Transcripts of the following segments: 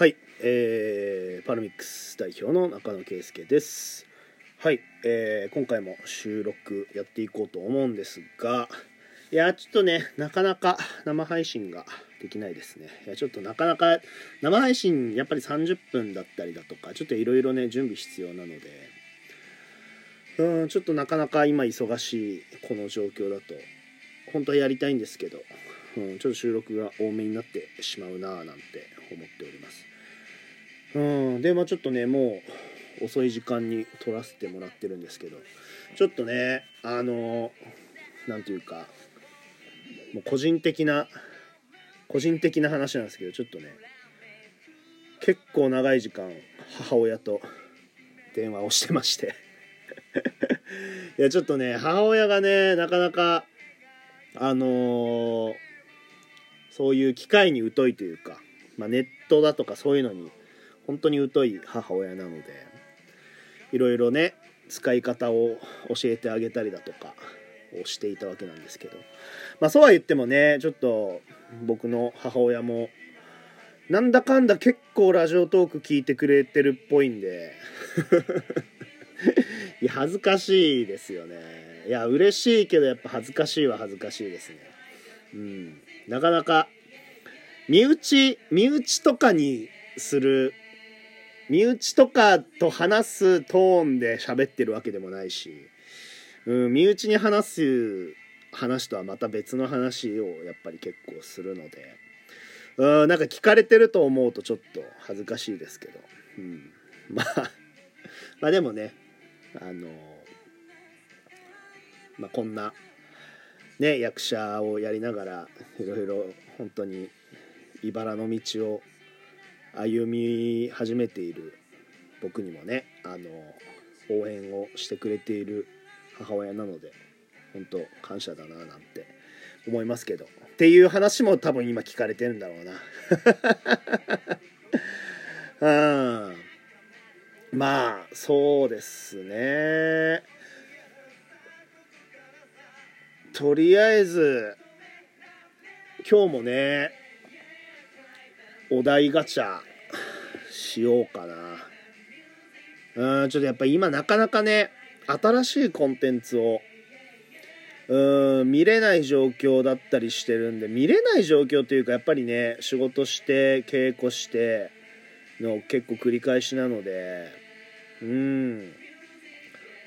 はい、えー、パルミックス代表の中野圭介です。はい、えー今回も収録やっていこうと思うんですが、いや、ちょっとね、なかなか生配信ができないですね。いや、ちょっとなかなか生配信、やっぱり30分だったりだとか、ちょっといろいろね、準備必要なので、うん、ちょっとなかなか今忙しいこの状況だと、本当はやりたいんですけど、うん、ちょっと収録が多めになってしまうなぁなんて思っております。うん、でまあちょっとねもう遅い時間に撮らせてもらってるんですけど。ちょっとねあのなんていうかもう個人的な個人的な話なんですけどちょっとね結構長い時間母親と電話をしてまして。いやちょっとね母親がねなかなかあのそういう機械に疎いというか、まあ、ネットだとかそういうのに本当に疎い母親なのでいろいろね使い方を教えてあげたりだとかをしていたわけなんですけど。まあそうは言ってもねちょっと僕の母親もなんだかんだ結構ラジオトーク聞いてくれてるっぽいんで いや恥ずかしいですよね。いや嬉しいけどやっぱ恥ずかしいは恥ずかしいですね。うん。なかなか身内身内とかにする身内とかと話すトーンで喋ってるわけでもないし、うん、身内に話す話とはまた別の話をやっぱり結構するので、うん、なんか聞かれてると思うとちょっと恥ずかしいですけど、うん、まあまあでもねあのまあこんなね役者をやりながらいろいろ本当に茨の道を歩み始めている僕にもねあの応援をしてくれている母親なので本当感謝だななんて思いますけど。っていう話も多分今聞かれてるんだろうな。うん。まあそうですね。とりあえず今日もねお題ガチャしようかな。うんちょっとやっぱ今なかなかね新しいコンテンツをうん見れない状況だったりしてるんで見れない状況というかやっぱりね仕事して稽古しての結構繰り返しなのでうん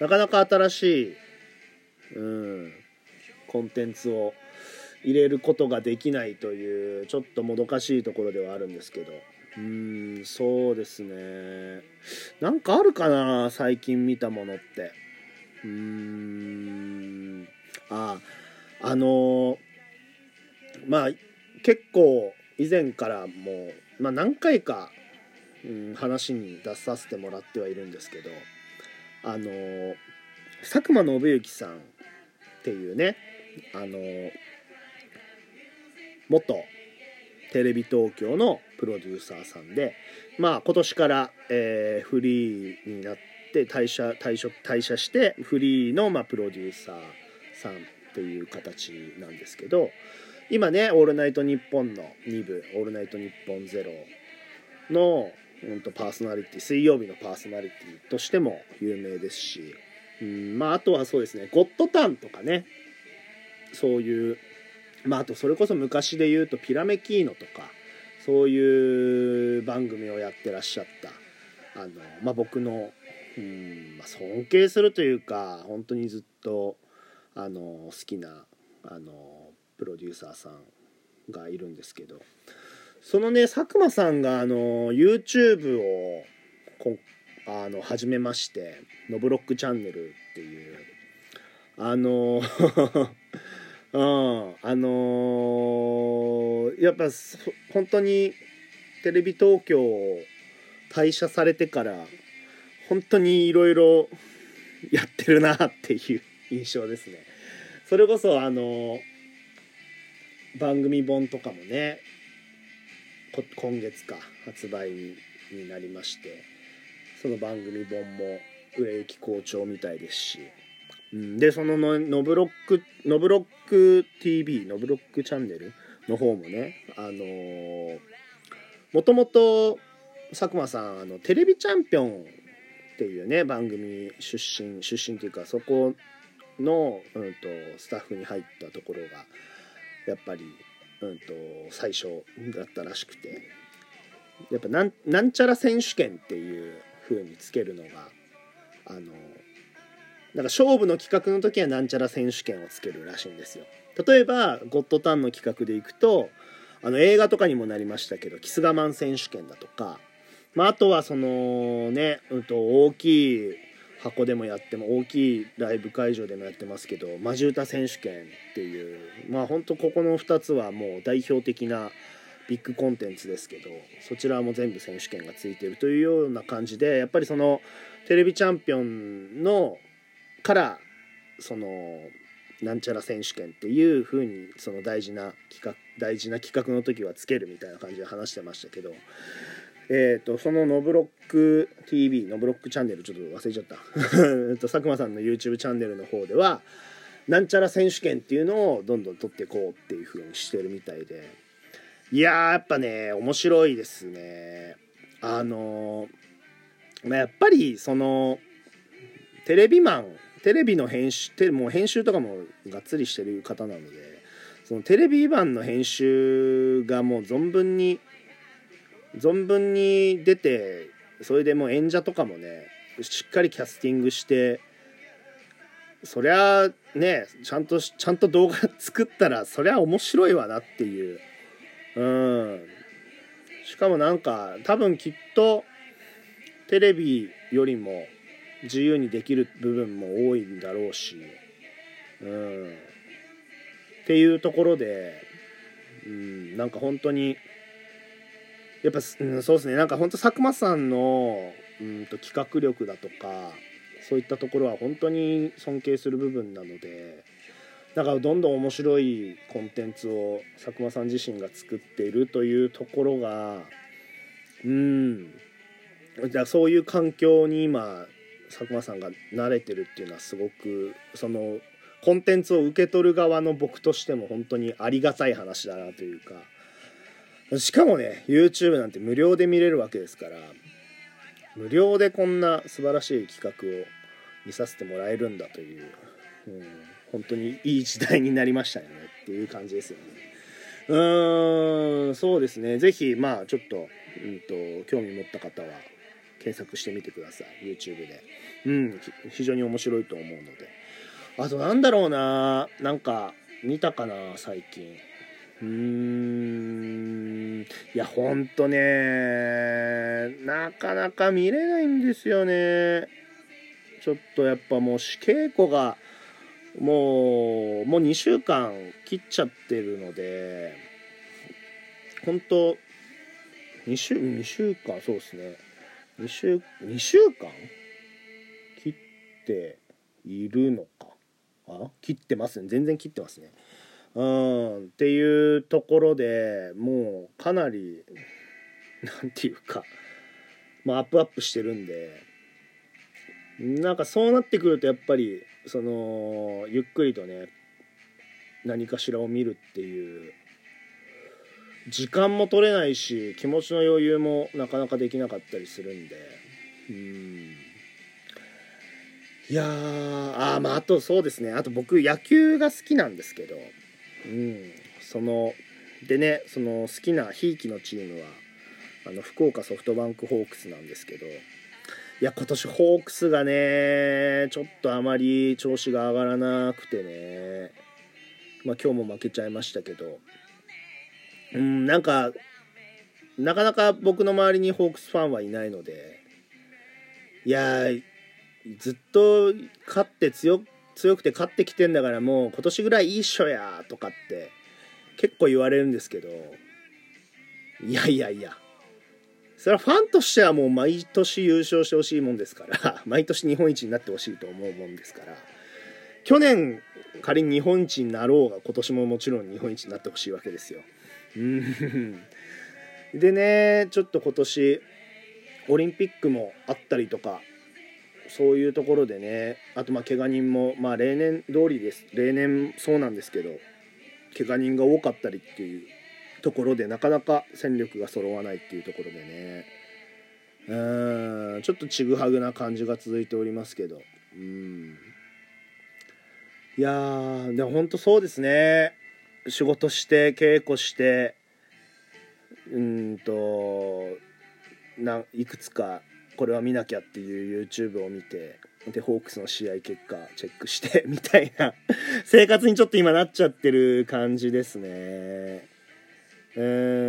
なかなか新しいうんコンテンツを入れることができないというちょっともどかしいところではあるんですけど。うーんそうですね。なんかあるかな最近見たものって。うーんああのまあ結構以前からもう、まあ、何回か、うん、話に出させてもらってはいるんですけど。あの佐久間信之さんっていうねあの元テレビ東京のプロデューサーさんでまあ今年から、えーフリーになって退社退職退社してフリーの、まあ、プロデューサーさんっていう形なんですけど今ね「オールナイトニッポン」の2部「オールナイトニッポンゼロの、うん、とパーソナリティ水曜日のパーソナリティとしても有名ですし、うんまあ、あとはそうですね「ゴッドタン」とかねそういうまああとそれこそ昔で言うとピラメキーノとかそういう番組をやってらっしゃったあの、まあ、僕の、うんまあ、尊敬するというか本当にずっとあの好きなあのプロデューサーさんがいるんですけどそのね佐久間さんがあの YouTube をこあの始めまして「ノブロックチャンネル」っていうあの うん、あのーやっぱ本当にテレビ東京を退社されてから本当にいろいろやってるなっていう印象ですね。それこそあの番組本とかもね今月か発売になりましてその番組本も売れ行き好調みたいですし。でそののノブロックノブロック TV ノブロックチャンネルの方もねあのもともと佐久間さんあのテレビチャンピオンっていうね番組出身出身というかそこの、うん、とスタッフに入ったところがやっぱり、うん、と最初だったらしくてやっぱなんなんちゃら選手権っていう風につけるのがあのなんか勝負の企画の時はなんちゃら選手権をつけるらしいんですよ。例えばゴッドタンの企画でいくとあの映画とかにもなりましたけどキス我慢選手権だとか、まあ、あとはそのね、うん、と大きい箱でもやっても大きいライブ会場でもやってますけどマジ歌選手権っていうまあ本当ここの2つはもう代表的なビッグコンテンツですけどそちらも全部選手権がついてるというような感じでやっぱりそのテレビチャンピオンのからそのなんちゃら選手権っていう風にその大事な企画大事な企画の時はつけるみたいな感じで話してましたけどえーと、そのノブロック TV ノブロックチャンネルちょっと忘れちゃった。佐久間さんの YouTube チャンネルの方ではなんちゃら選手権っていうのをどんどん取っていこうっていう風にしてるみたいで。いややっぱね面白いですね。あのまあ、やっぱりそのテレビマンテレビの編集テもう編集とかもがっつりしてる方なのでそのテレビ版の編集がもう存分に存分に出てそれでもう演者とかもねしっかりキャスティングしてそりゃねちゃんとちゃんと動画作ったらそりゃ面白いわなっていう。うん。しかもなんか多分きっとテレビよりも自由にできる部分も多いんだろうし。うん。っていうところでうんなんか本当にやっぱ、うん、そうですね。なんか本当佐久間さんのうんと企画力だとかそういったところは本当に尊敬する部分なのでだからどんどん面白いコンテンツを佐久間さん自身が作っているというところがうん。じゃそういう環境に今佐久間さんが慣れてるっていうのはすごくそのコンテンツを受け取る側の僕としても本当にありがたい話だなというか。しかもね YouTube なんて無料で見れるわけですから無料でこんな素晴らしい企画を見させてもらえるんだという、うん、本当にいい時代になりましたよねっていう感じですよねうーんそうですね是非まあちょっと,、うんと興味持った方は検索してみてください。YouTube で。うん非常に面白いと思うので。あとなんだろうな。なんか見たかな最近。うーん。いやほんとね。なかなか見れないんですよね。ちょっとやっぱもう稽古がもうもう2週間切っちゃってるので。本当2週2週間そうですね。2週2週間？切っているのか？あ？切ってますね。全然切ってますね。うん。っていうところでもうかなりなんていうか、まあ、アップアップしてるんでなんかそうなってくるとやっぱりそのゆっくりとね何かしらを見るっていう時間も取れないし気持ちの余裕もなかなかできなかったりするんで。うん。いやーあまああとそうですね。あと僕野球が好きなんですけど。うん。そのでねその好きなひいきのチームはあの福岡ソフトバンクホークスなんですけど。いや今年ホークスがねちょっとあまり調子が上がらなくてね。まあ今日も負けちゃいましたけど。うんなんかなかなか僕の周りにホークスファンはいないのでいやずっと勝って強強くて勝ってきてんだからもう今年ぐらいいいっしょやとかって結構言われるんですけどいやいやいやそれはファンとしてはもう毎年優勝してほしいもんですから 毎年日本一になってほしいと思うもんですから去年仮に日本一になろうが今年ももちろん日本一になってほしいわけですよ。でねちょっと今年オリンピックもあったりとかそういうところでねあとまあ怪我人もまあ例年通りです。例年そうなんですけど怪我人が多かったりっていうところでなかなか戦力が揃わないっていうところでね。うんちょっとちぐはぐな感じが続いておりますけど。うん。いやーでも本当そうですね。仕事して稽古してうんとないくつかこれは見なきゃっていう YouTube を見てでホークスの試合結果チェックして みたいな生活にちょっと今なっちゃってる感じですね。う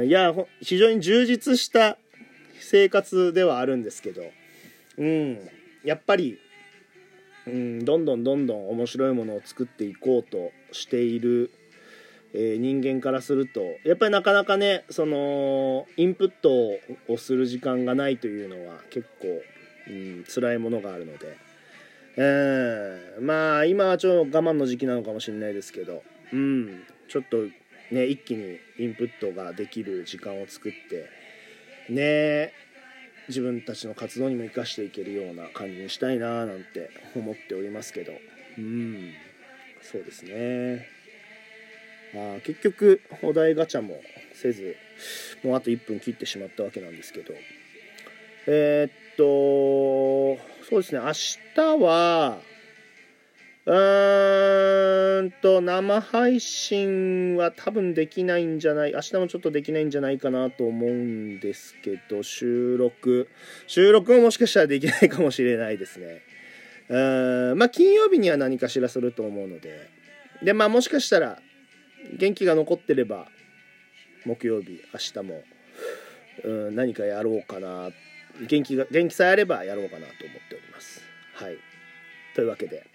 んいや非常に充実した生活ではあるんですけどうんやっぱりうんどんどんどんどん面白いものを作っていこうとしているえー、人間からするとやっぱりなかなかねそのインプットをする時間がないというのは結構、うん、辛いものがあるので、えー、まあ今はちょっと我慢の時期なのかもしれないですけど、うん、ちょっとね一気にインプットができる時間を作ってね自分たちの活動にも生かしていけるような感じにしたいななんて思っておりますけどうんそうですね。あ結局お題ガチャもせずもうあと1分切ってしまったわけなんですけど。えー、っとそうですね。明日はうーんと生配信は多分できないんじゃない明日もちょっとできないんじゃないかなと思うんですけど収録。収録ももしかしたらできないかもしれないですね。うんまあ金曜日には何かしらすると思うので。でまあもしかしたら元気が残ってれば木曜日明日もうん何かやろうかな。元気が元気さえあればやろうかなと思っております。はい。というわけで、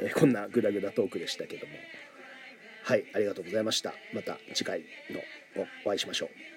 えー、こんなグダグダトークでしたけども。はいありがとうございました。また次回のお会いしましょう。